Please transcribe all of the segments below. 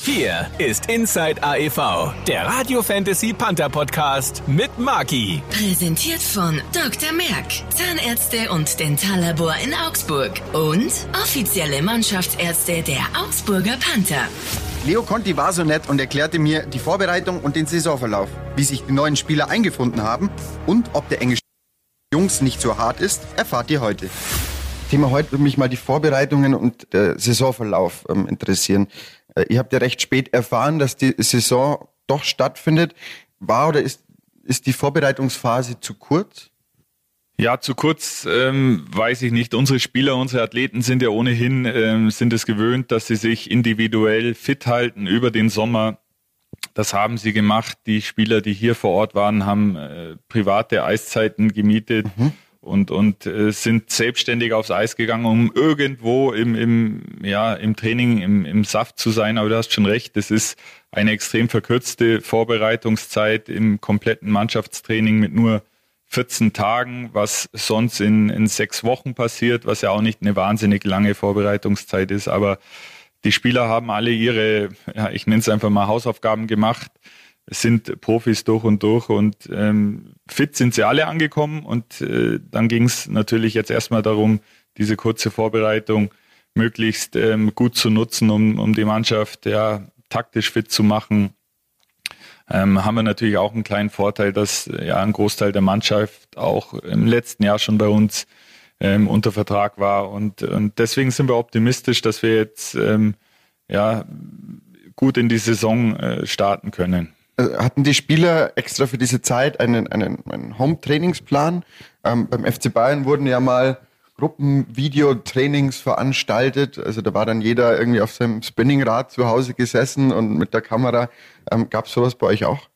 Hier ist Inside AEV, der Radio Fantasy Panther Podcast mit Maki. Präsentiert von Dr. Merck, Zahnärzte und Dentallabor in Augsburg und offizielle Mannschaftsärzte der Augsburger Panther. Leo Conti war so nett und erklärte mir die Vorbereitung und den Saisonverlauf, wie sich die neuen Spieler eingefunden haben und ob der englische Jungs nicht so hart ist, erfahrt ihr heute. Thema heute würde mich mal die Vorbereitungen und der Saisonverlauf ähm, interessieren. Äh, ihr habt ja recht spät erfahren, dass die Saison doch stattfindet. War oder ist, ist die Vorbereitungsphase zu kurz? Ja, zu kurz ähm, weiß ich nicht. Unsere Spieler, unsere Athleten sind ja ohnehin ähm, sind es gewöhnt, dass sie sich individuell fit halten über den Sommer. Das haben sie gemacht. Die Spieler, die hier vor Ort waren, haben äh, private Eiszeiten gemietet. Mhm und, und äh, sind selbstständig aufs Eis gegangen, um irgendwo im, im, ja, im Training, im, im Saft zu sein. Aber du hast schon recht, das ist eine extrem verkürzte Vorbereitungszeit im kompletten Mannschaftstraining mit nur 14 Tagen, was sonst in, in sechs Wochen passiert, was ja auch nicht eine wahnsinnig lange Vorbereitungszeit ist. Aber die Spieler haben alle ihre, ja, ich nenne es einfach mal Hausaufgaben gemacht sind Profis durch und durch und ähm, fit sind sie alle angekommen und äh, dann ging es natürlich jetzt erstmal darum, diese kurze Vorbereitung möglichst ähm, gut zu nutzen, um, um die Mannschaft ja taktisch fit zu machen. Ähm, haben wir natürlich auch einen kleinen Vorteil, dass ja ein Großteil der Mannschaft auch im letzten Jahr schon bei uns ähm, unter Vertrag war und, und deswegen sind wir optimistisch, dass wir jetzt ähm, ja gut in die Saison äh, starten können. Äh, hatten die Spieler extra für diese Zeit einen, einen, einen Home-Trainingsplan? Ähm, beim FC Bayern wurden ja mal Gruppenvideotrainings veranstaltet. Also da war dann jeder irgendwie auf seinem Spinningrad zu Hause gesessen und mit der Kamera. Ähm, gab es sowas bei euch auch?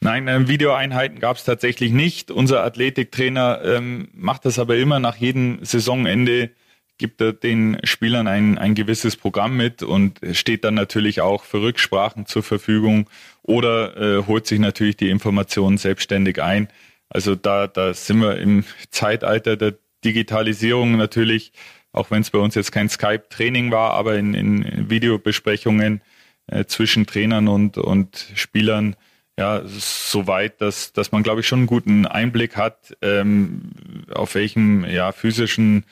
Nein, ähm, Videoeinheiten gab es tatsächlich nicht. Unser Athletiktrainer ähm, macht das aber immer nach jedem Saisonende gibt er den Spielern ein, ein gewisses Programm mit und steht dann natürlich auch für Rücksprachen zur Verfügung oder äh, holt sich natürlich die Informationen selbstständig ein. Also da, da sind wir im Zeitalter der Digitalisierung natürlich, auch wenn es bei uns jetzt kein Skype-Training war, aber in, in Videobesprechungen äh, zwischen Trainern und, und Spielern ja, so weit, dass, dass man, glaube ich, schon einen guten Einblick hat, ähm, auf welchem ja, physischen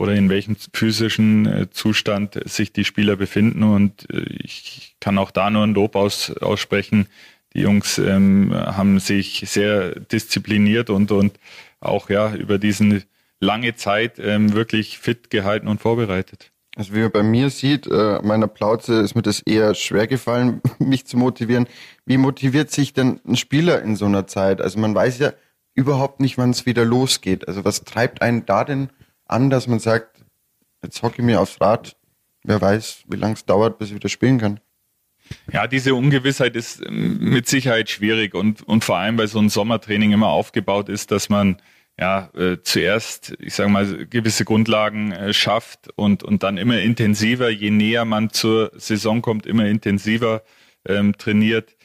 oder in welchem physischen äh, Zustand sich die Spieler befinden. Und äh, ich kann auch da nur ein Lob aus, aussprechen. Die Jungs ähm, haben sich sehr diszipliniert und, und auch ja über diesen lange Zeit ähm, wirklich fit gehalten und vorbereitet. Also wie man bei mir sieht, äh, meiner Plauze ist mir das eher schwer gefallen, mich zu motivieren. Wie motiviert sich denn ein Spieler in so einer Zeit? Also man weiß ja überhaupt nicht, wann es wieder losgeht. Also was treibt einen da denn an, dass man sagt, jetzt hocke ich mir aufs Rad, wer weiß, wie lange es dauert, bis ich wieder spielen kann. Ja, diese Ungewissheit ist ähm, mit Sicherheit schwierig und, und vor allem, weil so ein Sommertraining immer aufgebaut ist, dass man ja äh, zuerst, ich sage mal, gewisse Grundlagen äh, schafft und, und dann immer intensiver, je näher man zur Saison kommt, immer intensiver ähm, trainiert.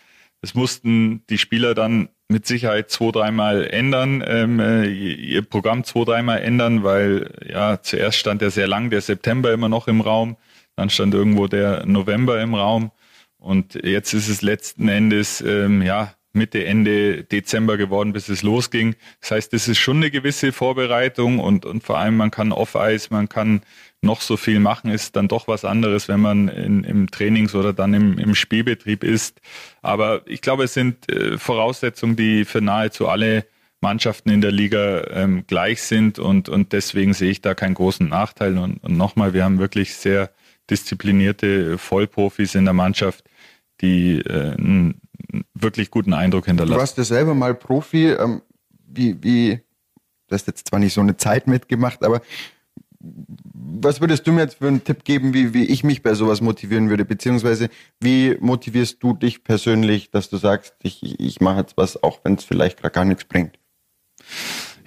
Das mussten die Spieler dann mit Sicherheit zwei, dreimal ändern, ähm, äh, ihr Programm zwei, dreimal ändern, weil ja zuerst stand ja sehr lang der September immer noch im Raum, dann stand irgendwo der November im Raum und jetzt ist es letzten Endes ähm, ja Mitte, Ende Dezember geworden, bis es losging. Das heißt, es ist schon eine gewisse Vorbereitung und, und vor allem man kann Off-Eis, man kann noch so viel machen, ist dann doch was anderes, wenn man in, im Trainings- oder dann im, im Spielbetrieb ist. Aber ich glaube, es sind äh, Voraussetzungen, die für nahezu alle Mannschaften in der Liga ähm, gleich sind und, und deswegen sehe ich da keinen großen Nachteil. Und, und nochmal, wir haben wirklich sehr disziplinierte Vollprofis in der Mannschaft, die äh, einen wirklich guten Eindruck hinterlassen. Du warst ja selber mal Profi. Ähm, wie, wie, du hast jetzt zwar nicht so eine Zeit mitgemacht, aber was würdest du mir jetzt für einen Tipp geben, wie, wie ich mich bei sowas motivieren würde? Beziehungsweise wie motivierst du dich persönlich, dass du sagst, ich, ich mache jetzt was, auch wenn es vielleicht gerade gar nichts bringt?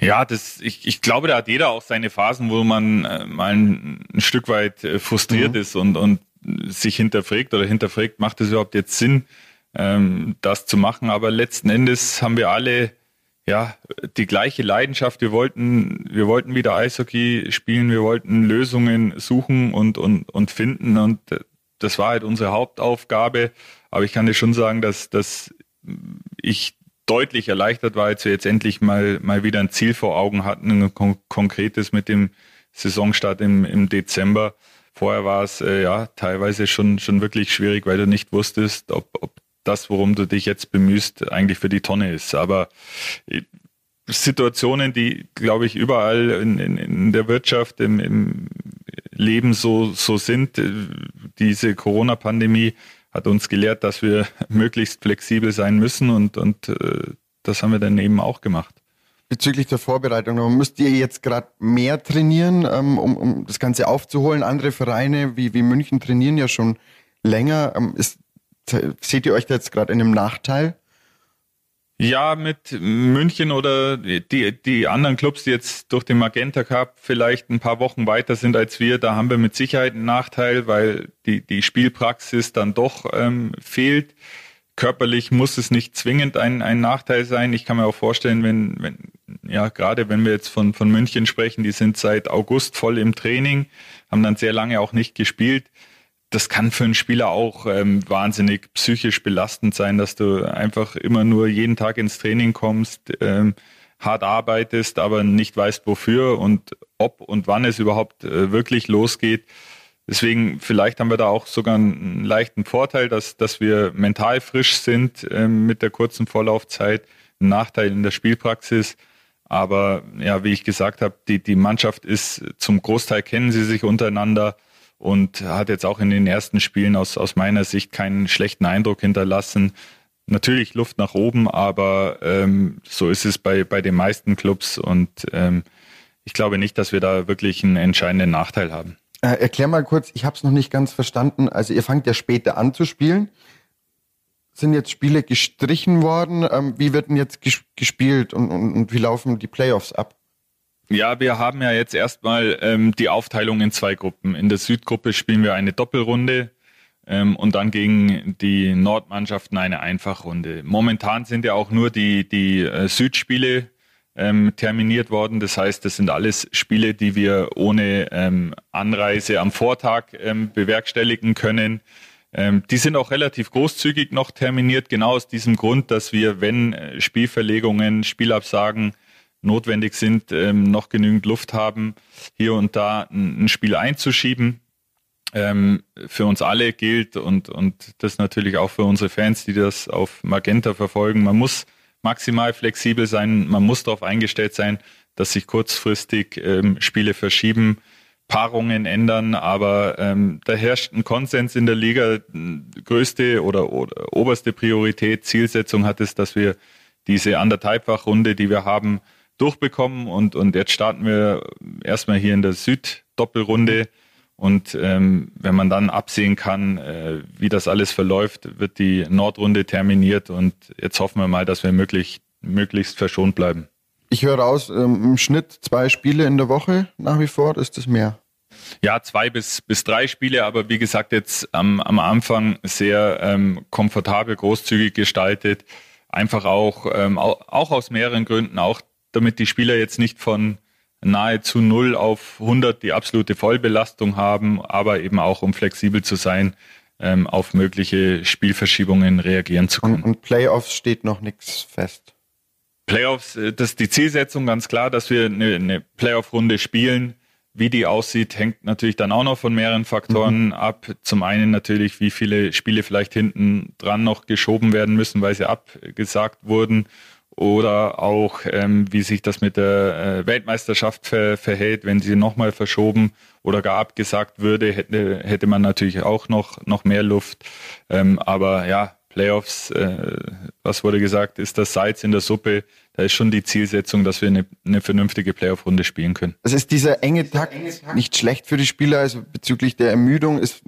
Ja, das, ich, ich glaube, da hat jeder auch seine Phasen, wo man äh, mal ein, ein, Stück weit äh, frustriert mhm. ist und, und sich hinterfragt oder hinterfragt, macht es überhaupt jetzt Sinn, ähm, das zu machen? Aber letzten Endes haben wir alle ja, die gleiche Leidenschaft. Wir wollten, wir wollten wieder Eishockey spielen, wir wollten Lösungen suchen und, und, und finden und das war halt unsere Hauptaufgabe. Aber ich kann dir schon sagen, dass, dass ich deutlich erleichtert war, als wir jetzt endlich mal, mal wieder ein Ziel vor Augen hatten, ein kon konkretes mit dem Saisonstart im, im Dezember. Vorher war es äh, ja teilweise schon, schon wirklich schwierig, weil du nicht wusstest, ob, ob das, worum du dich jetzt bemühst, eigentlich für die Tonne ist. Aber äh, Situationen, die, glaube ich, überall in, in, in der Wirtschaft, im, im Leben so, so sind. Äh, diese Corona-Pandemie hat uns gelehrt, dass wir möglichst flexibel sein müssen und, und äh, das haben wir dann eben auch gemacht. Bezüglich der Vorbereitung, müsst ihr jetzt gerade mehr trainieren, ähm, um, um das Ganze aufzuholen? Andere Vereine wie, wie München trainieren ja schon länger. Ähm, ist, seht ihr euch da jetzt gerade in einem Nachteil? Ja, mit München oder die, die anderen Clubs, die jetzt durch den Magenta Cup vielleicht ein paar Wochen weiter sind als wir, da haben wir mit Sicherheit einen Nachteil, weil die, die Spielpraxis dann doch ähm, fehlt. Körperlich muss es nicht zwingend ein, ein Nachteil sein. Ich kann mir auch vorstellen, wenn, wenn, ja, gerade wenn wir jetzt von, von München sprechen, die sind seit August voll im Training, haben dann sehr lange auch nicht gespielt das kann für einen Spieler auch ähm, wahnsinnig psychisch belastend sein, dass du einfach immer nur jeden Tag ins Training kommst, ähm, hart arbeitest, aber nicht weißt wofür und ob und wann es überhaupt äh, wirklich losgeht. Deswegen vielleicht haben wir da auch sogar einen leichten Vorteil, dass, dass wir mental frisch sind ähm, mit der kurzen Vorlaufzeit, ein Nachteil in der Spielpraxis. Aber ja, wie ich gesagt habe, die, die Mannschaft ist zum Großteil kennen sie sich untereinander und hat jetzt auch in den ersten Spielen aus, aus meiner Sicht keinen schlechten Eindruck hinterlassen. Natürlich Luft nach oben, aber ähm, so ist es bei, bei den meisten Clubs und ähm, ich glaube nicht, dass wir da wirklich einen entscheidenden Nachteil haben. Äh, erklär mal kurz, ich habe es noch nicht ganz verstanden. Also ihr fangt ja später an zu spielen. Sind jetzt Spiele gestrichen worden? Ähm, wie wird denn jetzt gespielt und, und, und wie laufen die Playoffs ab? Ja, wir haben ja jetzt erstmal ähm, die Aufteilung in zwei Gruppen. In der Südgruppe spielen wir eine Doppelrunde ähm, und dann gegen die Nordmannschaften eine Einfachrunde. Momentan sind ja auch nur die, die äh, Südspiele ähm, terminiert worden. Das heißt, das sind alles Spiele, die wir ohne ähm, Anreise am Vortag ähm, bewerkstelligen können. Ähm, die sind auch relativ großzügig noch terminiert, genau aus diesem Grund, dass wir, wenn äh, Spielverlegungen, Spielabsagen notwendig sind, ähm, noch genügend Luft haben, hier und da ein, ein Spiel einzuschieben. Ähm, für uns alle gilt und, und das natürlich auch für unsere Fans, die das auf Magenta verfolgen. Man muss maximal flexibel sein, man muss darauf eingestellt sein, dass sich kurzfristig ähm, Spiele verschieben, Paarungen ändern, aber ähm, da herrscht ein Konsens in der Liga. Größte oder, oder oberste Priorität, Zielsetzung hat es, dass wir diese anderthalbfach-Runde, die wir haben, durchbekommen und, und jetzt starten wir erstmal hier in der Süd-Doppelrunde. Und ähm, wenn man dann absehen kann, äh, wie das alles verläuft, wird die Nordrunde terminiert und jetzt hoffen wir mal, dass wir möglich, möglichst verschont bleiben. Ich höre raus, ähm, im Schnitt zwei Spiele in der Woche nach wie vor, ist das mehr? Ja, zwei bis, bis drei Spiele, aber wie gesagt, jetzt am, am Anfang sehr ähm, komfortabel, großzügig gestaltet. Einfach auch, ähm, auch aus mehreren Gründen, auch damit die Spieler jetzt nicht von nahezu null auf 100 die absolute Vollbelastung haben, aber eben auch um flexibel zu sein, ähm, auf mögliche Spielverschiebungen reagieren zu können. Und, und Playoffs steht noch nichts fest. Playoffs, äh, das ist die Zielsetzung ganz klar, dass wir eine, eine Playoff-Runde spielen. Wie die aussieht, hängt natürlich dann auch noch von mehreren Faktoren mhm. ab. Zum einen natürlich, wie viele Spiele vielleicht hinten dran noch geschoben werden müssen, weil sie abgesagt wurden oder auch ähm, wie sich das mit der äh, Weltmeisterschaft ver verhält, wenn sie nochmal verschoben oder gar abgesagt würde, hätte, hätte man natürlich auch noch, noch mehr Luft. Ähm, aber ja, Playoffs, äh, was wurde gesagt, ist das Salz in der Suppe. Da ist schon die Zielsetzung, dass wir eine, eine vernünftige Playoff-Runde spielen können. Also ist dieser enge Takt nicht schlecht für die Spieler, also bezüglich der Ermüdung ist,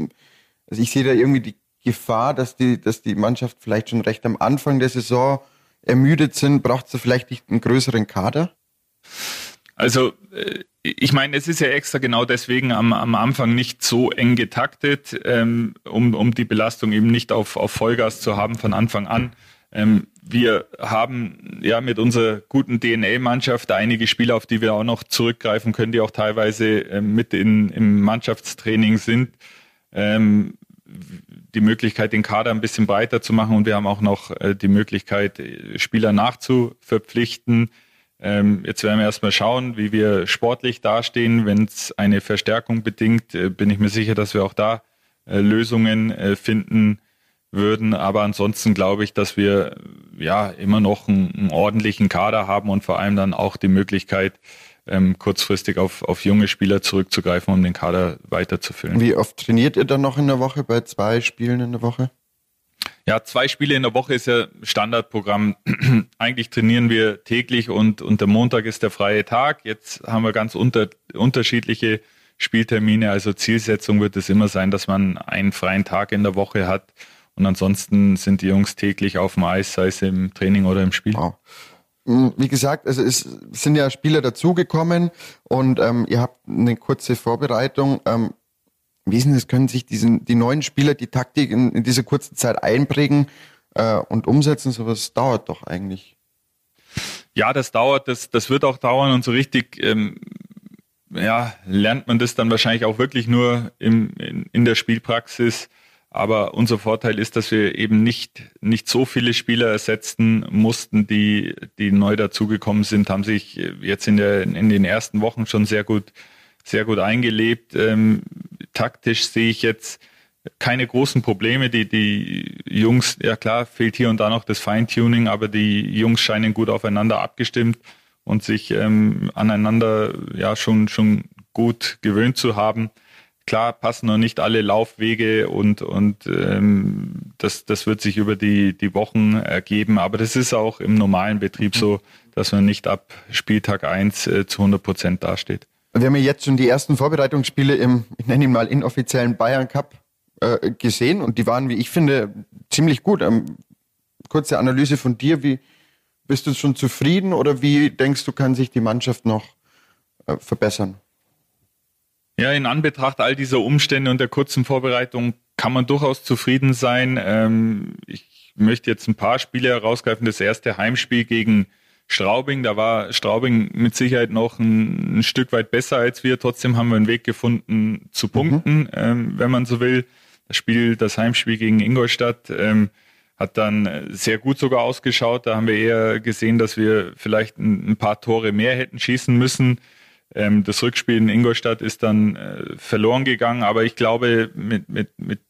also ich sehe da irgendwie die Gefahr, dass die, dass die Mannschaft vielleicht schon recht am Anfang der Saison ermüdet sind, braucht es vielleicht nicht einen größeren Kader? Also äh, ich meine, es ist ja extra genau deswegen am, am Anfang nicht so eng getaktet, ähm, um, um die Belastung eben nicht auf, auf Vollgas zu haben von Anfang an. Ähm, wir haben ja mit unserer guten DNA-Mannschaft einige Spieler, auf die wir auch noch zurückgreifen können, die auch teilweise ähm, mit in, im Mannschaftstraining sind. Ähm, die Möglichkeit, den Kader ein bisschen breiter zu machen und wir haben auch noch äh, die Möglichkeit, Spieler nachzuverpflichten. Ähm, jetzt werden wir erstmal schauen, wie wir sportlich dastehen. Wenn es eine Verstärkung bedingt, äh, bin ich mir sicher, dass wir auch da äh, Lösungen äh, finden würden. Aber ansonsten glaube ich, dass wir ja immer noch einen, einen, ordentlichen Kader haben und vor allem dann auch die Möglichkeit, ähm, kurzfristig auf, auf junge Spieler zurückzugreifen, um den Kader weiterzufüllen. Wie oft trainiert ihr dann noch in der Woche bei zwei Spielen in der Woche? Ja, zwei Spiele in der Woche ist ja Standardprogramm. Eigentlich trainieren wir täglich und, und der Montag ist der freie Tag. Jetzt haben wir ganz unter, unterschiedliche Spieltermine. Also Zielsetzung wird es immer sein, dass man einen freien Tag in der Woche hat. Und ansonsten sind die Jungs täglich auf dem Eis, sei es im Training oder im Spiel. Wow. Hm, wie gesagt, also es sind ja Spieler dazugekommen und ähm, ihr habt eine kurze Vorbereitung. Ähm, denn das? Können sich diesen, die neuen Spieler die Taktik in, in dieser kurzen Zeit einprägen äh, und umsetzen? So was dauert doch eigentlich. Ja, das dauert, das, das wird auch dauern und so richtig ähm, ja, lernt man das dann wahrscheinlich auch wirklich nur im, in, in der Spielpraxis. Aber unser Vorteil ist, dass wir eben nicht, nicht so viele Spieler ersetzen mussten, die, die neu dazugekommen sind, haben sich jetzt in, der, in den ersten Wochen schon sehr gut, sehr gut eingelebt. Ähm, taktisch sehe ich jetzt keine großen Probleme. Die, die Jungs, ja klar, fehlt hier und da noch das Feintuning, aber die Jungs scheinen gut aufeinander abgestimmt und sich ähm, aneinander ja schon, schon gut gewöhnt zu haben. Klar passen noch nicht alle Laufwege und, und ähm, das, das wird sich über die, die Wochen ergeben, aber das ist auch im normalen Betrieb so, dass man nicht ab Spieltag eins äh, zu 100 Prozent dasteht. Wir haben ja jetzt schon die ersten Vorbereitungsspiele im, ich nenne ihn mal, inoffiziellen Bayern Cup äh, gesehen und die waren, wie ich finde, ziemlich gut. Ähm, kurze Analyse von dir, wie bist du schon zufrieden oder wie denkst du, kann sich die Mannschaft noch äh, verbessern? Ja, in Anbetracht all dieser Umstände und der kurzen Vorbereitung kann man durchaus zufrieden sein. Ähm, ich möchte jetzt ein paar Spiele herausgreifen. Das erste Heimspiel gegen Straubing, da war Straubing mit Sicherheit noch ein, ein Stück weit besser als wir. Trotzdem haben wir einen Weg gefunden zu mhm. punkten, mhm. ähm, wenn man so will. Das Spiel, das Heimspiel gegen Ingolstadt ähm, hat dann sehr gut sogar ausgeschaut. Da haben wir eher gesehen, dass wir vielleicht ein, ein paar Tore mehr hätten schießen müssen. Ähm, das Rückspiel in Ingolstadt ist dann äh, verloren gegangen, aber ich glaube, mit, mit, mit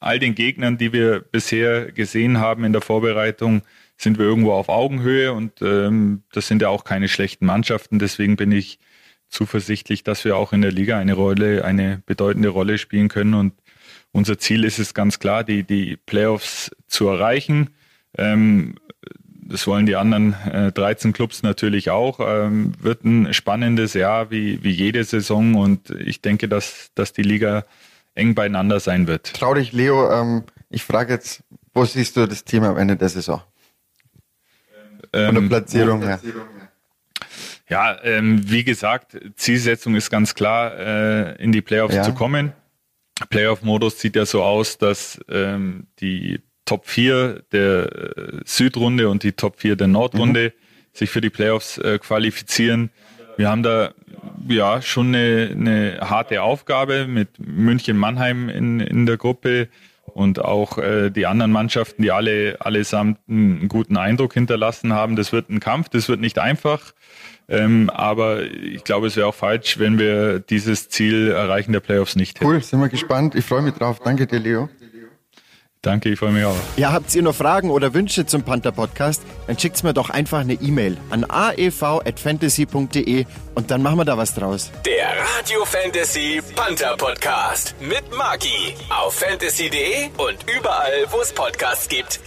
all den Gegnern, die wir bisher gesehen haben in der Vorbereitung, sind wir irgendwo auf Augenhöhe und ähm, das sind ja auch keine schlechten Mannschaften. Deswegen bin ich zuversichtlich, dass wir auch in der Liga eine Rolle, eine bedeutende Rolle spielen können. Und unser Ziel ist es ganz klar, die, die Playoffs zu erreichen. Ähm, das wollen die anderen äh, 13 Clubs natürlich auch. Ähm, wird ein spannendes Jahr wie, wie jede Saison und ich denke, dass, dass die Liga eng beieinander sein wird. Traurig, Leo, ähm, ich frage jetzt, wo siehst du das Team am Ende der Saison? Von der ähm, Platzierung her. Ja, ähm, wie gesagt, Zielsetzung ist ganz klar, äh, in die Playoffs ja. zu kommen. Playoff-Modus sieht ja so aus, dass ähm, die Top 4 der äh, Südrunde und die Top 4 der Nordrunde mhm. sich für die Playoffs äh, qualifizieren. Wir haben da ja schon eine, eine harte Aufgabe mit München Mannheim in, in der Gruppe und auch äh, die anderen Mannschaften, die alle allesamt einen guten Eindruck hinterlassen haben. Das wird ein Kampf, das wird nicht einfach. Ähm, aber ich glaube, es wäre auch falsch, wenn wir dieses Ziel erreichen der Playoffs nicht hätten. Cool, sind wir gespannt. Ich freue mich drauf. Danke dir, Leo. Danke, ich freue mich auch. Ja, habt ihr noch Fragen oder Wünsche zum Panther Podcast? Dann schickt's mir doch einfach eine E-Mail an aev@fantasy.de und dann machen wir da was draus. Der Radio Fantasy Panther Podcast mit Maki auf fantasy.de und überall, wo es Podcasts gibt.